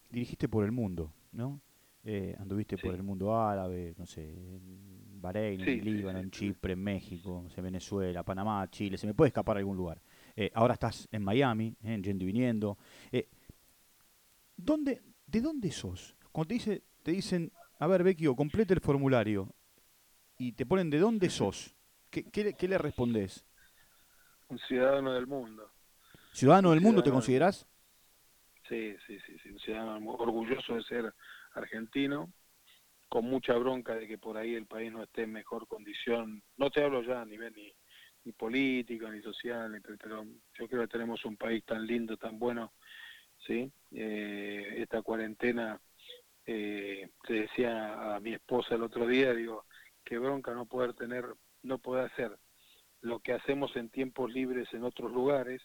Dirigiste por el mundo, ¿no? Eh, anduviste por el mundo árabe, no sé, en Bahrein, en Líbano, en Chipre, en México, en Venezuela, Panamá, Chile, se me puede escapar algún lugar. Eh, ahora estás en Miami, eh, en yendo y viniendo. ¿dónde, ¿De dónde sos? Cuando te, dice, te dicen a ver, Vecchio, complete el formulario y te ponen de dónde sos. ¿Qué, qué, le respondes? Un ciudadano del mundo. ¿Ciudadano del mundo te consideras? Sí, sí, sí, sí, un ciudadano orgulloso de ser argentino, con mucha bronca de que por ahí el país no esté en mejor condición. No te hablo ya a nivel ni, ni político, ni social, pero yo creo que tenemos un país tan lindo, tan bueno, ¿sí? Eh, esta cuarentena eh, le decía a mi esposa el otro día, digo, qué bronca no poder tener, no poder hacer lo que hacemos en tiempos libres en otros lugares,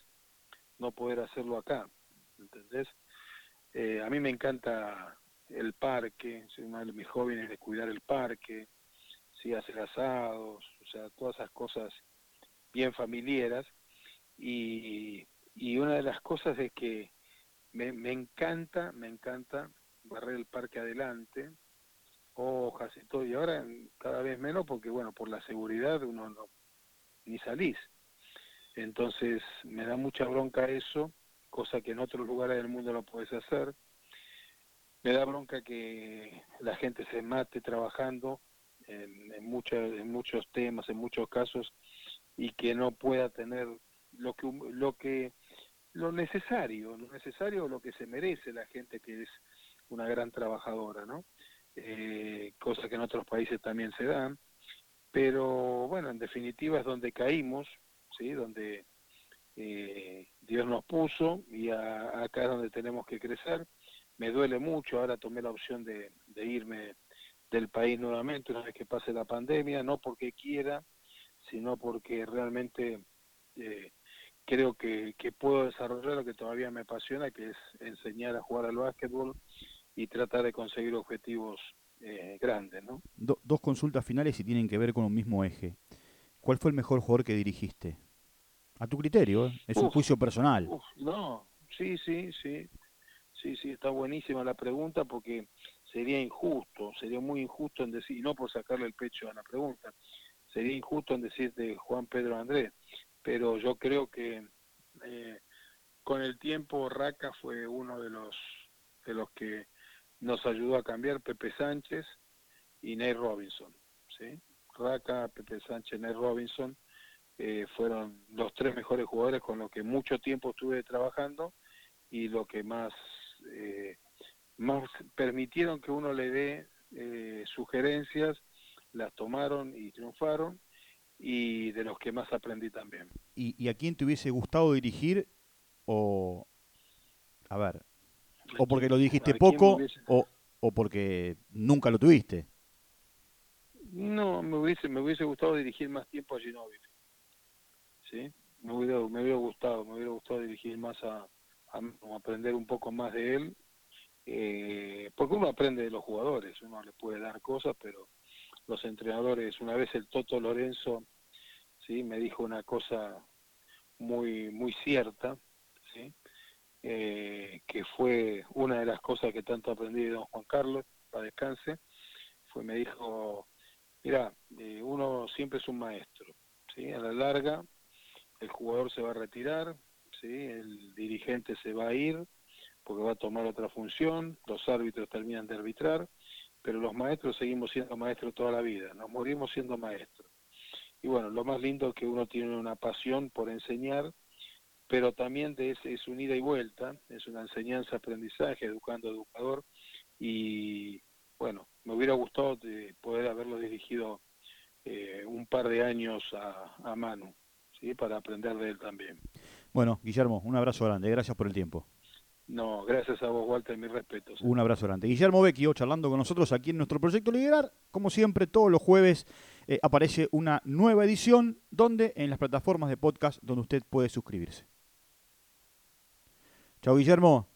no poder hacerlo acá, ¿entendés? Eh, a mí me encanta el parque, uno de mis jóvenes de cuidar el parque, sí, hacer asados, o sea, todas esas cosas bien familiares, y, y una de las cosas es que me, me encanta, me encanta barrer el parque adelante, hojas y todo, y ahora cada vez menos porque, bueno, por la seguridad uno no, ni salís. Entonces me da mucha bronca eso, cosa que en otros lugares del mundo no puedes hacer. Me da bronca que la gente se mate trabajando en, en, en muchos temas, en muchos casos, y que no pueda tener lo que lo que lo necesario, lo necesario lo que se merece la gente que es una gran trabajadora, ¿no? Eh, cosa que en otros países también se dan, pero bueno, en definitiva es donde caímos, ¿sí? Donde eh, Dios nos puso y acá es donde tenemos que crecer. Me duele mucho, ahora tomé la opción de, de irme del país nuevamente una vez que pase la pandemia, no porque quiera, sino porque realmente eh, creo que, que, puedo desarrollar lo que todavía me apasiona, que es enseñar a jugar al básquetbol y tratar de conseguir objetivos eh, grandes. ¿no? dos consultas finales y tienen que ver con un mismo eje. ¿Cuál fue el mejor jugador que dirigiste? A tu criterio, ¿eh? es un juicio personal. no, sí, sí, sí. Sí, sí, está buenísima la pregunta porque sería injusto, sería muy injusto en decir, y no por sacarle el pecho a la pregunta, sería injusto en decirte Juan Pedro Andrés, pero yo creo que eh, con el tiempo Raca fue uno de los de los que nos ayudó a cambiar Pepe Sánchez y Ney Robinson, ¿sí? Raca, Pepe Sánchez, Ney Robinson eh, fueron los tres mejores jugadores con los que mucho tiempo estuve trabajando y lo que más eh, más permitieron que uno le dé eh, sugerencias, las tomaron y triunfaron y de los que más aprendí también. ¿Y, a quién te hubiese gustado dirigir o, a ver, o porque lo dijiste poco o, o porque nunca lo tuviste? No, me hubiese, me hubiese gustado dirigir más tiempo a Ginóbili. ¿Sí? Me hubiera, me hubiera gustado, me hubiera gustado dirigir más a, a aprender un poco más de él. Eh, porque uno aprende de los jugadores, uno le puede dar cosas, pero los entrenadores, una vez el Toto Lorenzo, sí, me dijo una cosa muy muy cierta, eh, que fue una de las cosas que tanto aprendí de don Juan Carlos, para descanse, fue me dijo, mira, eh, uno siempre es un maestro, sí, a la larga el jugador se va a retirar, sí, el dirigente se va a ir porque va a tomar otra función, los árbitros terminan de arbitrar pero los maestros seguimos siendo maestros toda la vida, nos morimos siendo maestros. Y bueno, lo más lindo es que uno tiene una pasión por enseñar, pero también de ese es un ida y vuelta, es una enseñanza, aprendizaje, educando educador, y bueno, me hubiera gustado de poder haberlo dirigido eh, un par de años a, a Manu, ¿sí? para aprender de él también. Bueno, Guillermo, un abrazo grande, gracias por el tiempo. No, gracias a vos, Walter, mis respetos. Un abrazo grande. Guillermo Vecchio charlando con nosotros aquí en nuestro proyecto Liderar. Como siempre, todos los jueves eh, aparece una nueva edición donde en las plataformas de podcast donde usted puede suscribirse. Chao, Guillermo.